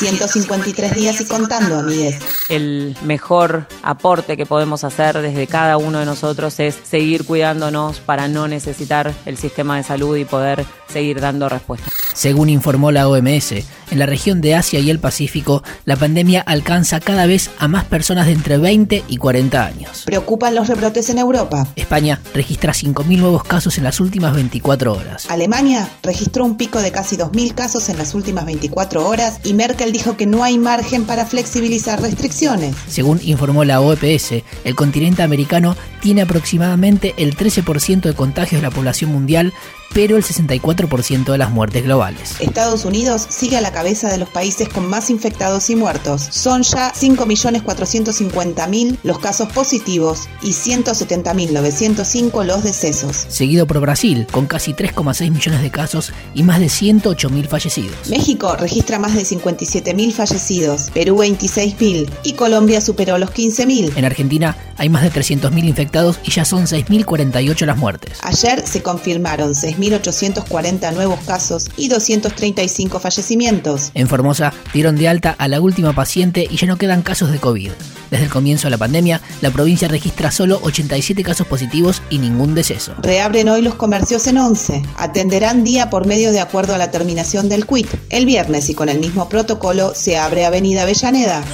153 días y contando, amigues. El mejor aporte que podemos hacer desde cada uno de nosotros es seguir cuidándonos para no necesitar el sistema de salud y poder seguir dando respuesta. Según informó la OMS, en la región de Asia y el Pacífico, la pandemia alcanza cada vez a más personas de entre 20 y 40 años. Preocupan los rebrotes en Europa. España registra 5.000 nuevos casos en las últimas 24 horas. Alemania registró un pico de casi 2.000 casos en las últimas 24 horas y Merkel dijo que no hay margen para flexibilizar restricciones. Según informó la OPS, el continente americano tiene aproximadamente el 13% de contagios de la población mundial, pero el 64% de las muertes globales. Estados Unidos sigue a la cabeza de los países con más infectados y muertos. Son ya 5.450.000 los casos positivos y 170.905 los decesos. Seguido por Brasil, con casi 3,6 millones de casos y más de 108.000 fallecidos. México registra más de 57.000 fallecidos, Perú 26.000 y Colombia superó los 15.000. En Argentina hay más de 300.000 infectados y ya son 6.048 las muertes. Ayer se confirmaron 6.840 nuevos casos y 235 fallecimientos. En Formosa dieron de alta a la última paciente y ya no quedan casos de COVID. Desde el comienzo de la pandemia, la provincia registra solo 87 casos positivos y ningún deceso. Reabren hoy los comercios en 11. Atenderán día por medio de acuerdo a la terminación del quit. El viernes y con el mismo protocolo se abre Avenida Avellaneda.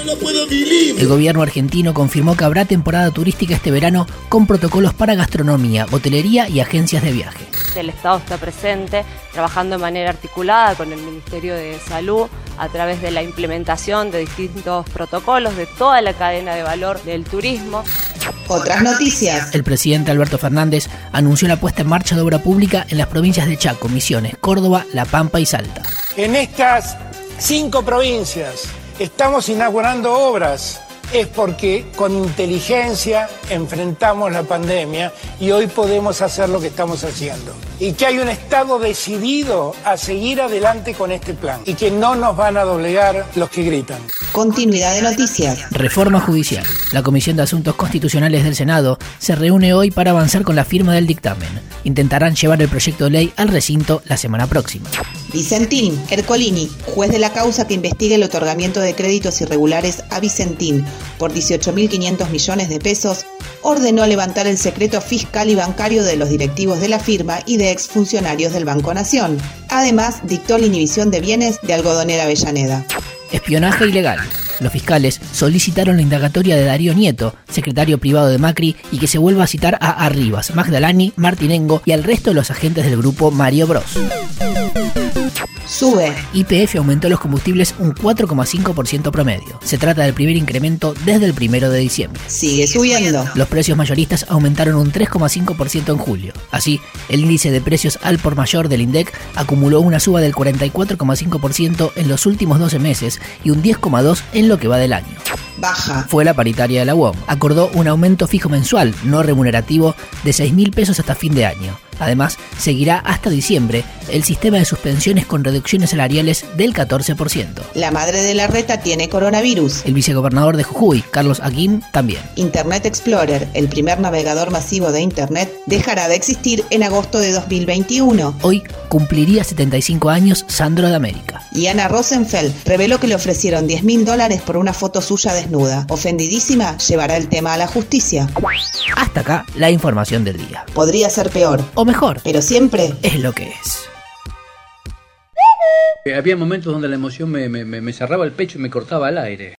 El gobierno argentino confirmó que habrá temporada turística este verano con protocolos para gastronomía, hotelería y agencias de viaje. El Estado está presente, trabajando de manera articulada con el Ministerio de Salud a través de la implementación de distintos protocolos de toda la cadena de valor del turismo. Otras noticias. El presidente Alberto Fernández anunció la puesta en marcha de obra pública en las provincias de Chaco, Misiones, Córdoba, La Pampa y Salta. En estas cinco provincias estamos inaugurando obras es porque con inteligencia enfrentamos la pandemia y hoy podemos hacer lo que estamos haciendo. Y que hay un Estado decidido a seguir adelante con este plan y que no nos van a doblegar los que gritan. Continuidad de noticias. Reforma judicial. La Comisión de Asuntos Constitucionales del Senado se reúne hoy para avanzar con la firma del dictamen. Intentarán llevar el proyecto de ley al recinto la semana próxima. Vicentín, Ercolini, juez de la causa que investiga el otorgamiento de créditos irregulares a Vicentín por 18.500 millones de pesos, ordenó levantar el secreto fiscal y bancario de los directivos de la firma y de exfuncionarios del Banco Nación. Además, dictó la inhibición de bienes de Algodonera Avellaneda. Espionaje ilegal. Los fiscales solicitaron la indagatoria de Darío Nieto, secretario privado de Macri, y que se vuelva a citar a Arribas, Magdalani, Martinengo y al resto de los agentes del grupo Mario Bros. Sube. YPF aumentó los combustibles un 4,5% promedio. Se trata del primer incremento desde el primero de diciembre. Sigue subiendo. Los precios mayoristas aumentaron un 3,5% en julio. Así, el índice de precios al por mayor del INDEC acumuló una suba del 44,5% en los últimos 12 meses y un 10,2% en lo que va del año. Baja. Fue la paritaria de la UOM. Acordó un aumento fijo mensual, no remunerativo, de 6 mil pesos hasta fin de año. Además, seguirá hasta diciembre el sistema de suspensiones con reducciones salariales del 14%. La madre de la reta tiene coronavirus. El vicegobernador de Jujuy, Carlos Aguín, también. Internet Explorer, el primer navegador masivo de Internet, dejará de existir en agosto de 2021. Hoy cumpliría 75 años Sandro de América. Y Ana Rosenfeld reveló que le ofrecieron 10 mil dólares por una foto suya desnuda. Ofendidísima, llevará el tema a la justicia. Hasta acá la información del día. Podría ser peor. O mejor, pero siempre es lo que es. Había momentos donde la emoción me, me, me cerraba el pecho y me cortaba el aire.